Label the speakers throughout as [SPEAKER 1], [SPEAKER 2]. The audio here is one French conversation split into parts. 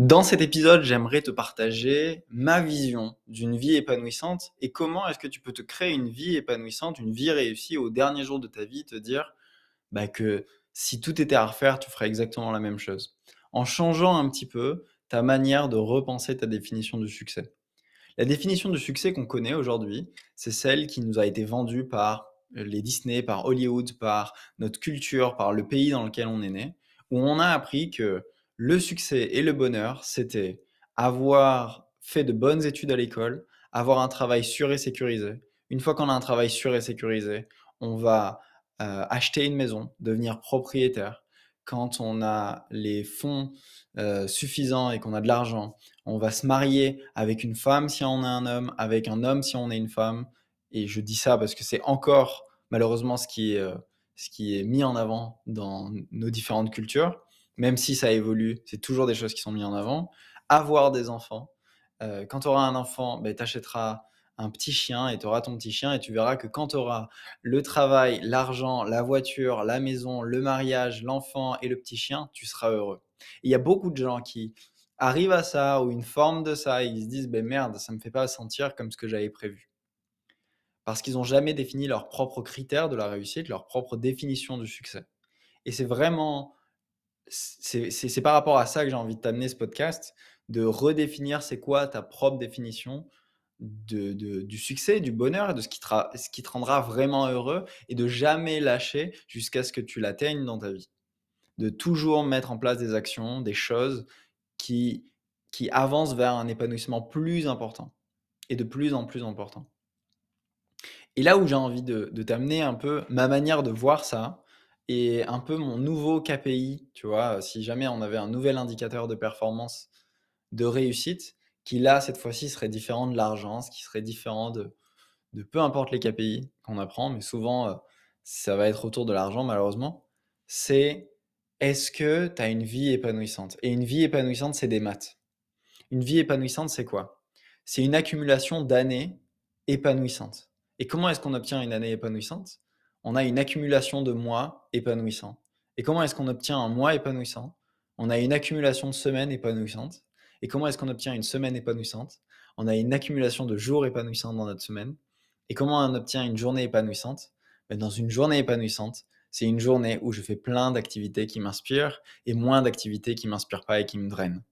[SPEAKER 1] Dans cet épisode, j'aimerais te partager ma vision d'une vie épanouissante et comment est-ce que tu peux te créer une vie épanouissante, une vie réussie au dernier jour de ta vie, te dire bah, que si tout était à refaire, tu ferais exactement la même chose. En changeant un petit peu ta manière de repenser ta définition du succès. La définition du succès qu'on connaît aujourd'hui, c'est celle qui nous a été vendue par les Disney, par Hollywood, par notre culture, par le pays dans lequel on est né, où on a appris que le succès et le bonheur, c'était avoir fait de bonnes études à l'école, avoir un travail sûr et sécurisé. Une fois qu'on a un travail sûr et sécurisé, on va euh, acheter une maison, devenir propriétaire. Quand on a les fonds euh, suffisants et qu'on a de l'argent, on va se marier avec une femme si on est un homme, avec un homme si on est une femme. Et je dis ça parce que c'est encore malheureusement ce qui est, euh, ce qui est mis en avant dans nos différentes cultures même si ça évolue, c'est toujours des choses qui sont mises en avant. Avoir des enfants. Euh, quand tu auras un enfant, ben, tu achèteras un petit chien et tu auras ton petit chien et tu verras que quand tu auras le travail, l'argent, la voiture, la maison, le mariage, l'enfant et le petit chien, tu seras heureux. Il y a beaucoup de gens qui arrivent à ça ou une forme de ça et ils se disent ben merde, ça me fait pas sentir comme ce que j'avais prévu. Parce qu'ils n'ont jamais défini leurs propres critères de la réussite, leur propre définition du succès. Et c'est vraiment c'est par rapport à ça que j'ai envie de t'amener ce podcast, de redéfinir c'est quoi ta propre définition de, du succès, du bonheur, de ce qui, te, ce qui te rendra vraiment heureux et de jamais lâcher jusqu'à ce que tu l'atteignes dans ta vie. De toujours mettre en place des actions, des choses qui, qui avancent vers un épanouissement plus important et de plus en plus important. Et là où j'ai envie de, de t'amener un peu ma manière de voir ça, et un peu mon nouveau KPI, tu vois, si jamais on avait un nouvel indicateur de performance de réussite, qui là, cette fois-ci, serait différent de l'argent, ce qui serait différent de, de peu importe les KPI qu'on apprend, mais souvent, euh, ça va être autour de l'argent, malheureusement, c'est est-ce que tu as une vie épanouissante? Et une vie épanouissante, c'est des maths. Une vie épanouissante, c'est quoi? C'est une accumulation d'années épanouissantes. Et comment est-ce qu'on obtient une année épanouissante? On a une accumulation de mois épanouissants. Et comment est-ce qu'on obtient un mois épanouissant? On a une accumulation de semaines épanouissantes. Et comment est-ce qu'on obtient une semaine épanouissante? On a une accumulation de jours épanouissants dans notre semaine. Et comment on obtient une journée épanouissante? Ben, Dans une journée épanouissante, c'est une journée où je fais plein d'activités qui m'inspirent et moins d'activités qui m'inspirent pas et qui me drainent.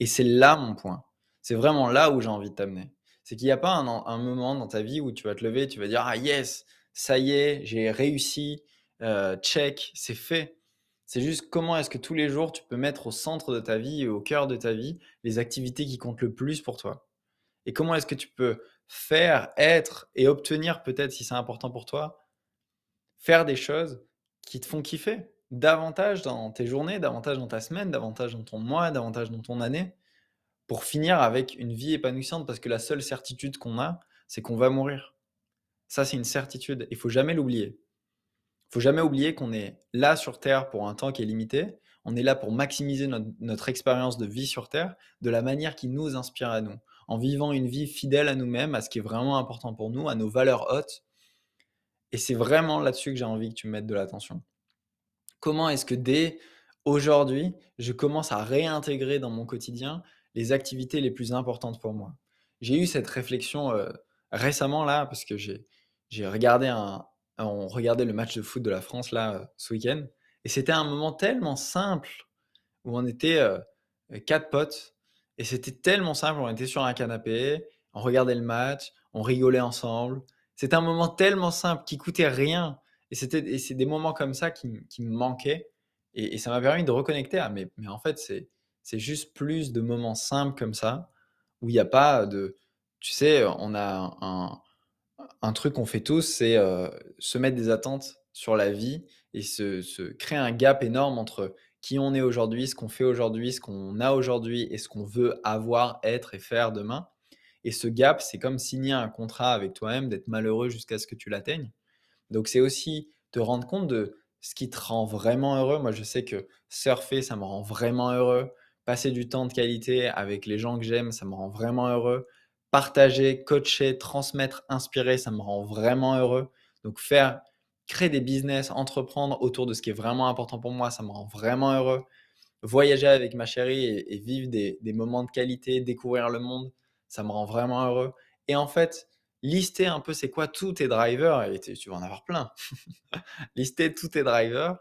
[SPEAKER 1] Et c'est là mon point. C'est vraiment là où j'ai envie de t'amener. C'est qu'il n'y a pas un, moment dans ta vie où tu vas te lever et tu vas dire Ah yes, ça y est, j'ai réussi, euh, check, c'est fait. C'est juste comment est-ce que tous les jours tu peux mettre au centre de ta vie et au cœur de ta vie les activités qui comptent le plus pour toi? Et comment est-ce que tu peux faire, être et obtenir peut-être si c'est important pour toi, faire des choses qui te font kiffer davantage dans tes journées, davantage dans ta semaine, davantage dans ton mois, davantage dans ton année, pour finir avec une vie épanouissante? Parce que la seule certitude qu'on a, c'est qu'on va mourir. Ça, c'est une certitude. Il faut jamais l'oublier. Il faut jamais oublier qu'on est là sur Terre pour un temps qui est limité. On est là pour maximiser notre, expérience de vie sur Terre de la manière qui nous inspire à nous, en vivant une vie fidèle à nous-mêmes, à ce qui est vraiment important pour nous, à nos valeurs hautes. Et c'est vraiment là-dessus que j'ai envie que tu mettes de l'attention. Comment est-ce que dès aujourd'hui, je commence à réintégrer dans mon quotidien les activités les plus importantes pour moi? J'ai eu cette réflexion euh, récemment là, parce que j'ai j'ai regardé un, on regardait le match de foot de la France là euh, ce week-end, et c'était un moment tellement simple où on était euh, quatre potes, et c'était tellement simple. On était sur un canapé, on regardait le match, on rigolait ensemble. C'était un moment tellement simple qui coûtait rien, et c'était c'est des moments comme ça qui, qui me manquaient, et, ça m'a permis de reconnecter. à mais, mais en fait c'est c'est juste plus de moments simples comme ça où il n'y a pas de, tu sais, on a un un truc qu'on fait tous, c'est se mettre des attentes sur la vie et se, créer un gap énorme entre qui on est aujourd'hui, ce qu'on fait aujourd'hui, ce qu'on a aujourd'hui et ce qu'on veut avoir, être et faire demain. Et ce gap, c'est comme signer un contrat avec toi-même, d'être malheureux jusqu'à ce que tu l'atteignes. Donc c'est aussi te rendre compte de ce qui te rend vraiment heureux. Moi, je sais que surfer, ça me rend vraiment heureux. Passer du temps de qualité avec les gens que j'aime, ça me rend vraiment heureux. Partager, coacher, transmettre, inspirer, ça me rend vraiment heureux. Donc faire, créer des business, entreprendre autour de ce qui est vraiment important pour moi, ça me rend vraiment heureux. Voyager avec ma chérie et, vivre des, moments de qualité, découvrir le monde, ça me rend vraiment heureux. Et en fait, lister un peu c'est quoi tous tes drivers, et tu vas en avoir plein. lister tous tes drivers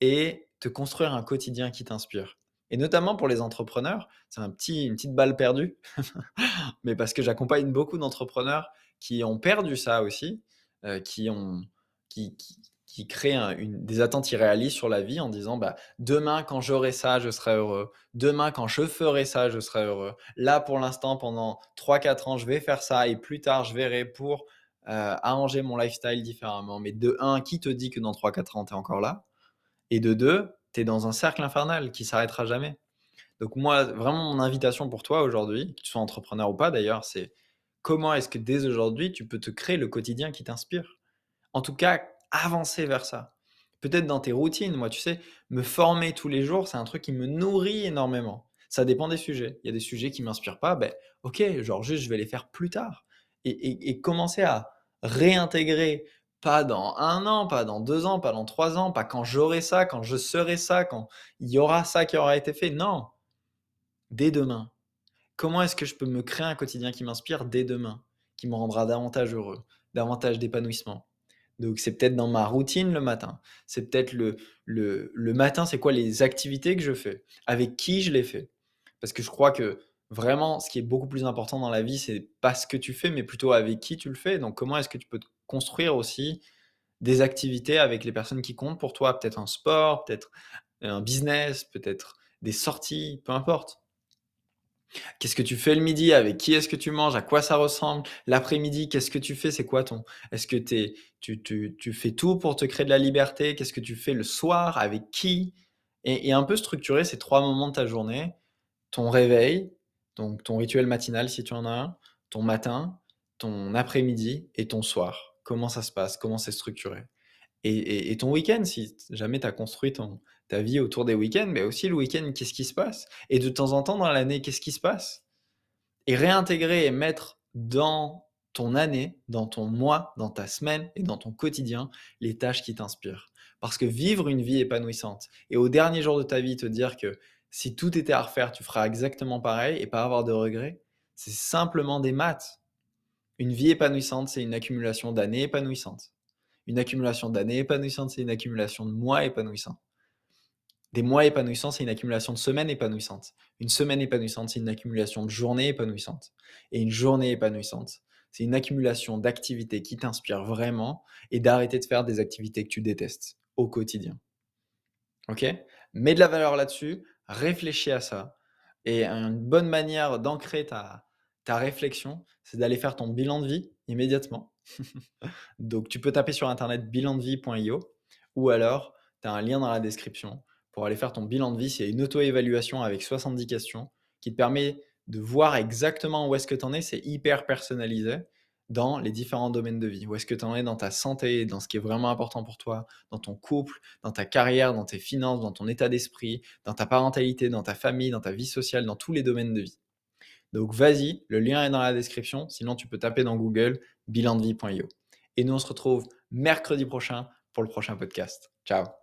[SPEAKER 1] et te construire un quotidien qui t'inspire. Et notamment pour les entrepreneurs, c'est un petit, une petite balle perdue, mais parce que j'accompagne beaucoup d'entrepreneurs qui ont perdu ça aussi, euh, qui, ont, qui, qui crée une, des attentes irréalistes sur la vie en disant bah, demain quand j'aurai ça, je serai heureux. Demain quand je ferai ça, je serai heureux. Là pour l'instant, pendant 3-4 ans, je vais faire ça et plus tard, je verrai pour euh, arranger mon lifestyle différemment. Mais de 1, qui te dit que dans 3-4 ans, tu es encore là? Et de 2, tu es dans un cercle infernal qui s'arrêtera jamais. Donc moi, vraiment, mon invitation pour toi aujourd'hui, que tu sois entrepreneur ou pas d'ailleurs, c'est comment est-ce que dès aujourd'hui, tu peux te créer le quotidien qui t'inspire? En tout cas, avancer vers ça. Peut-être dans tes routines, moi, tu sais, me former tous les jours, c'est un truc qui me nourrit énormément. Ça dépend des sujets. Il y a des sujets qui ne m'inspirent pas, ben ok, genre juste je vais les faire plus tard. Et, commencer à réintégrer, pas dans un an, pas dans deux ans, pas dans trois ans, pas quand j'aurai ça, quand je serai ça, quand il y aura ça qui aura été fait. Non, dès demain. Comment est-ce que je peux me créer un quotidien qui m'inspire dès demain, qui me rendra davantage heureux, davantage d'épanouissement? Donc, c'est peut-être dans ma routine le matin. C'est peut-être le, matin, c'est quoi les activités que je fais? Avec qui je les fais? Parce que je crois que vraiment, ce qui est beaucoup plus important dans la vie, c'est pas ce que tu fais, mais plutôt avec qui tu le fais. Donc, comment est-ce que tu peux construire aussi des activités avec les personnes qui comptent pour toi Peut-être un sport, peut-être un business, peut-être des sorties, peu importe. Qu'est-ce que tu fais le midi? Avec qui est-ce que tu manges? À quoi ça ressemble? L'après-midi, qu'est-ce que tu fais? C'est quoi ton Est-ce que tu, tu, fais tout pour te créer de la liberté? Qu'est-ce que tu fais le soir? Avec qui? Et, un peu structurer ces trois moments de ta journée. Ton réveil, donc ton rituel matinal si tu en as un, ton matin, ton après-midi et ton soir. Comment ça se passe Comment c'est structuré et, ton week-end, si jamais tu as construit ta vie autour des week-ends, mais aussi le week-end, qu'est-ce qui se passe? Et de temps en temps dans l'année, qu'est-ce qui se passe? Et réintégrer et mettre dans ton année, dans ton mois, dans ta semaine et dans ton quotidien les tâches qui t'inspirent. Parce que vivre une vie épanouissante et au dernier jour de ta vie te dire que si tout était à refaire, tu feras exactement pareil et pas avoir de regrets, c'est simplement des maths. Une vie épanouissante, c'est une accumulation d'années épanouissantes. Une accumulation d'années épanouissantes, c'est une accumulation de mois épanouissants. Des mois épanouissants, c'est une accumulation de semaines épanouissantes. Une semaine épanouissante, c'est une accumulation de journées épanouissantes. Et une journée épanouissante, c'est une accumulation d'activités qui t'inspirent vraiment et d'arrêter de faire des activités que tu détestes au quotidien. Ok? Mets de la valeur là-dessus, réfléchis à ça. Et une bonne manière d'ancrer ta, ta réflexion, c'est d'aller faire ton bilan de vie immédiatement. Donc, tu peux taper sur internet bilandevie.io ou alors tu as un lien dans la description pour aller faire ton bilan de vie. C'est une auto-évaluation avec 70 questions qui te permet de voir exactement où est-ce que tu en es. C'est hyper personnalisé dans les différents domaines de vie. Où est-ce que tu en es dans ta santé, dans ce qui est vraiment important pour toi, dans ton couple, dans ta carrière, dans tes finances, dans ton état d'esprit, dans ta parentalité, dans ta famille, dans ta vie sociale, dans tous les domaines de vie. Donc vas-y, le lien est dans la description. Sinon, tu peux taper dans Google bilandevie.io. Et nous, on se retrouve mercredi prochain pour le prochain podcast. Ciao